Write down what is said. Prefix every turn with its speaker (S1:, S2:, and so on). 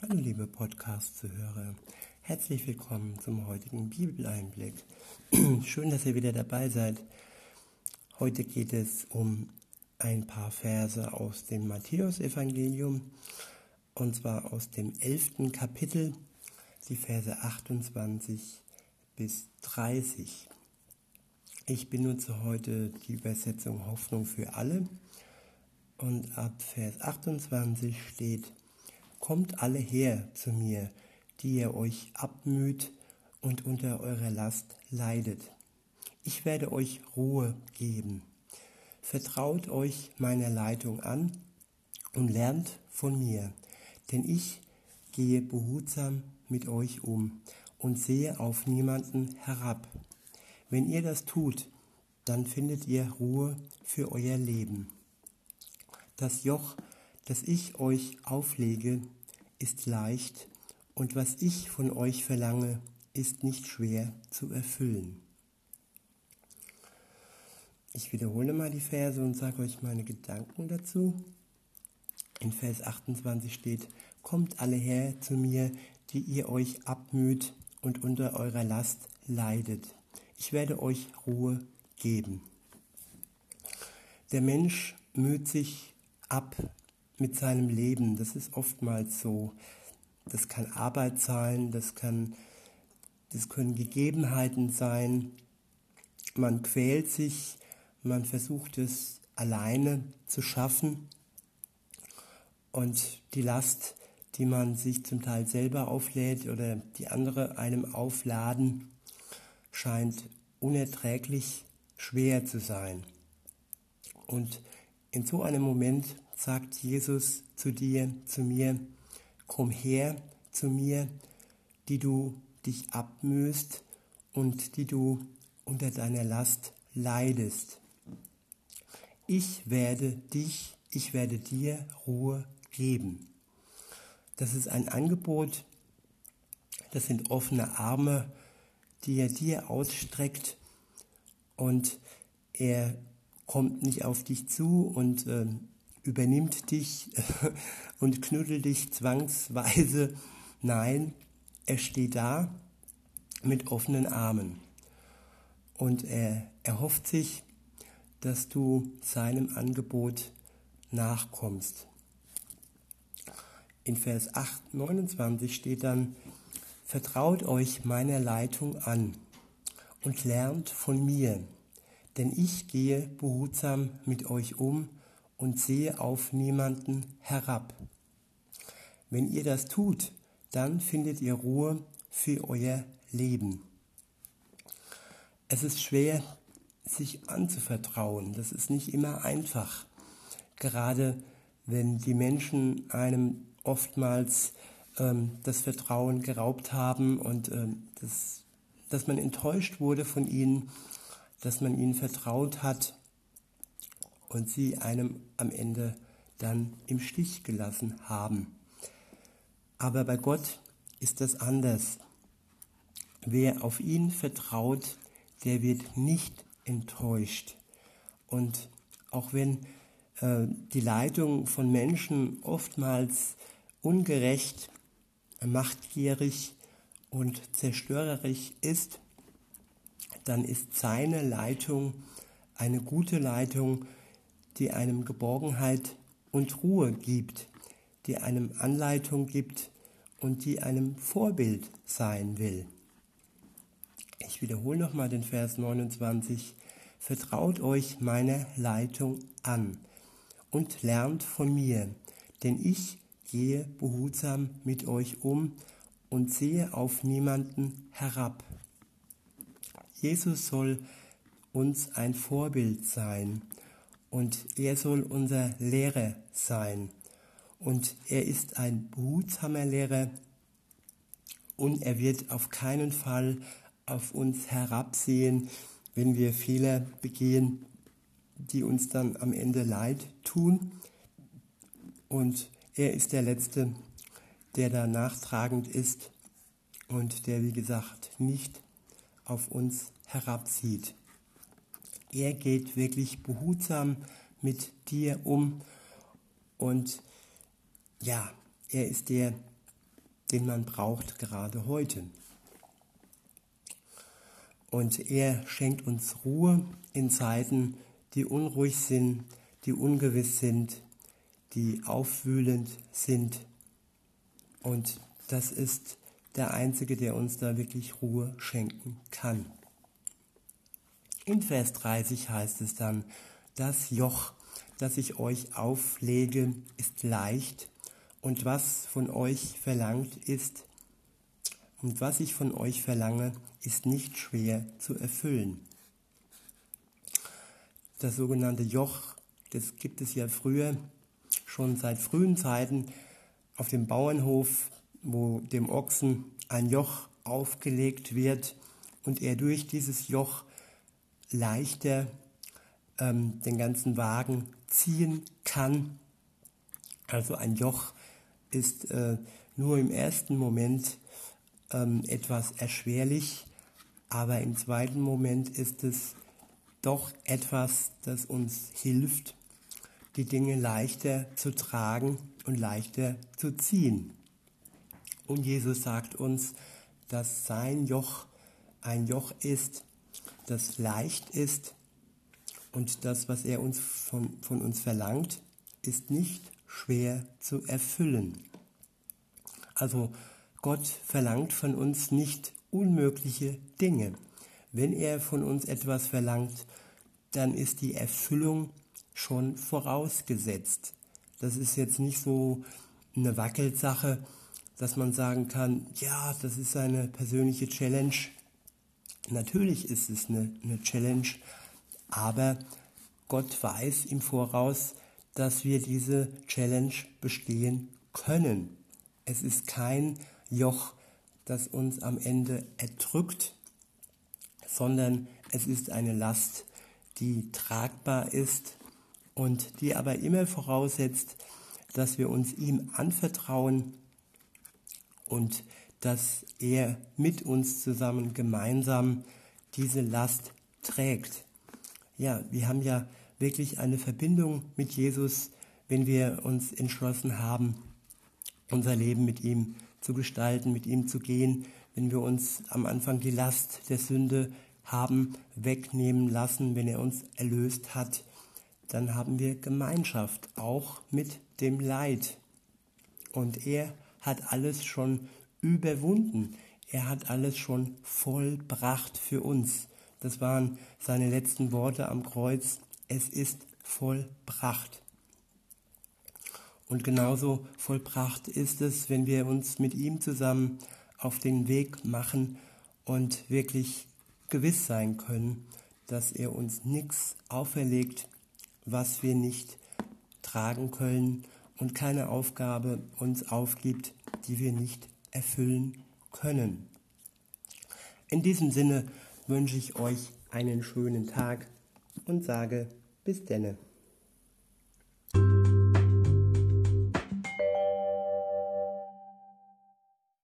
S1: Hallo liebe Podcast-Zuhörer, herzlich willkommen zum heutigen Bibeleinblick. Schön, dass ihr wieder dabei seid. Heute geht es um ein paar Verse aus dem Matthäusevangelium und zwar aus dem elften Kapitel, die Verse 28 bis 30. Ich benutze heute die Übersetzung Hoffnung für alle und ab Vers 28 steht, Kommt alle her zu mir, die ihr euch abmüht und unter eurer Last leidet. Ich werde euch Ruhe geben. Vertraut euch meiner Leitung an und lernt von mir, denn ich gehe behutsam mit euch um und sehe auf niemanden herab. Wenn ihr das tut, dann findet ihr Ruhe für euer Leben. Das Joch, das ich euch auflege, ist leicht und was ich von euch verlange, ist nicht schwer zu erfüllen. Ich wiederhole mal die Verse und sage euch meine Gedanken dazu. In Vers 28 steht, Kommt alle her zu mir, die ihr euch abmüht und unter eurer Last leidet. Ich werde euch Ruhe geben. Der Mensch müht sich ab mit seinem Leben. Das ist oftmals so. Das kann Arbeit sein, das, kann, das können Gegebenheiten sein. Man quält sich, man versucht es alleine zu schaffen. Und die Last, die man sich zum Teil selber auflädt oder die andere einem aufladen, scheint unerträglich schwer zu sein. Und in so einem Moment sagt Jesus zu dir, zu mir, komm her zu mir, die du dich abmühst und die du unter deiner Last leidest. Ich werde dich, ich werde dir Ruhe geben. Das ist ein Angebot, das sind offene Arme, die er dir ausstreckt und er kommt nicht auf dich zu und äh, übernimmt dich und knuddelt dich zwangsweise. Nein, er steht da mit offenen Armen und er erhofft sich, dass du seinem Angebot nachkommst. In Vers 8, 29 steht dann, Vertraut euch meiner Leitung an und lernt von mir, denn ich gehe behutsam mit euch um und sehe auf niemanden herab. Wenn ihr das tut, dann findet ihr Ruhe für euer Leben. Es ist schwer, sich anzuvertrauen. Das ist nicht immer einfach. Gerade wenn die Menschen einem oftmals ähm, das Vertrauen geraubt haben und ähm, das, dass man enttäuscht wurde von ihnen, dass man ihnen vertraut hat und sie einem am Ende dann im Stich gelassen haben. Aber bei Gott ist das anders. Wer auf ihn vertraut, der wird nicht enttäuscht. Und auch wenn äh, die Leitung von Menschen oftmals ungerecht, machtgierig und zerstörerisch ist, dann ist seine Leitung eine gute Leitung, die einem Geborgenheit und Ruhe gibt, die einem Anleitung gibt und die einem Vorbild sein will. Ich wiederhole nochmal den Vers 29. Vertraut euch meiner Leitung an und lernt von mir, denn ich gehe behutsam mit euch um und sehe auf niemanden herab. Jesus soll uns ein Vorbild sein und er soll unser Lehrer sein. Und er ist ein behutsamer Lehrer und er wird auf keinen Fall auf uns herabsehen, wenn wir Fehler begehen, die uns dann am Ende leid tun. Und er ist der Letzte, der da nachtragend ist und der, wie gesagt, nicht auf uns herabsieht. Er geht wirklich behutsam mit dir um und ja, er ist der, den man braucht gerade heute. Und er schenkt uns Ruhe in Zeiten, die unruhig sind, die ungewiss sind, die aufwühlend sind. Und das ist der Einzige, der uns da wirklich Ruhe schenken kann. In Vers 30 heißt es dann, das Joch, das ich euch auflege, ist leicht und was von euch verlangt ist, und was ich von euch verlange, ist nicht schwer zu erfüllen. Das sogenannte Joch, das gibt es ja früher, schon seit frühen Zeiten auf dem Bauernhof, wo dem Ochsen ein Joch aufgelegt wird und er durch dieses Joch leichter ähm, den ganzen Wagen ziehen kann. Also ein Joch ist äh, nur im ersten Moment ähm, etwas erschwerlich, aber im zweiten Moment ist es doch etwas, das uns hilft, die Dinge leichter zu tragen und leichter zu ziehen. Und Jesus sagt uns, dass sein Joch ein Joch ist, das leicht ist und das, was er uns von, von uns verlangt, ist nicht schwer zu erfüllen. Also Gott verlangt von uns nicht unmögliche Dinge. Wenn er von uns etwas verlangt, dann ist die Erfüllung schon vorausgesetzt. Das ist jetzt nicht so eine Wackelsache, dass man sagen kann, ja, das ist eine persönliche Challenge. Natürlich ist es eine, eine Challenge, aber Gott weiß im Voraus, dass wir diese Challenge bestehen können. Es ist kein Joch, das uns am Ende erdrückt, sondern es ist eine Last, die tragbar ist und die aber immer voraussetzt, dass wir uns ihm anvertrauen und dass er mit uns zusammen gemeinsam diese Last trägt. Ja, wir haben ja wirklich eine Verbindung mit Jesus, wenn wir uns entschlossen haben, unser Leben mit ihm zu gestalten, mit ihm zu gehen, wenn wir uns am Anfang die Last der Sünde haben wegnehmen lassen, wenn er uns erlöst hat, dann haben wir Gemeinschaft auch mit dem Leid. Und er hat alles schon überwunden. Er hat alles schon vollbracht für uns. Das waren seine letzten Worte am Kreuz. Es ist vollbracht. Und genauso vollbracht ist es, wenn wir uns mit ihm zusammen auf den Weg machen und wirklich gewiss sein können, dass er uns nichts auferlegt, was wir nicht tragen können und keine Aufgabe uns aufgibt, die wir nicht erfüllen können. In diesem Sinne wünsche ich euch einen schönen Tag und sage bis denne.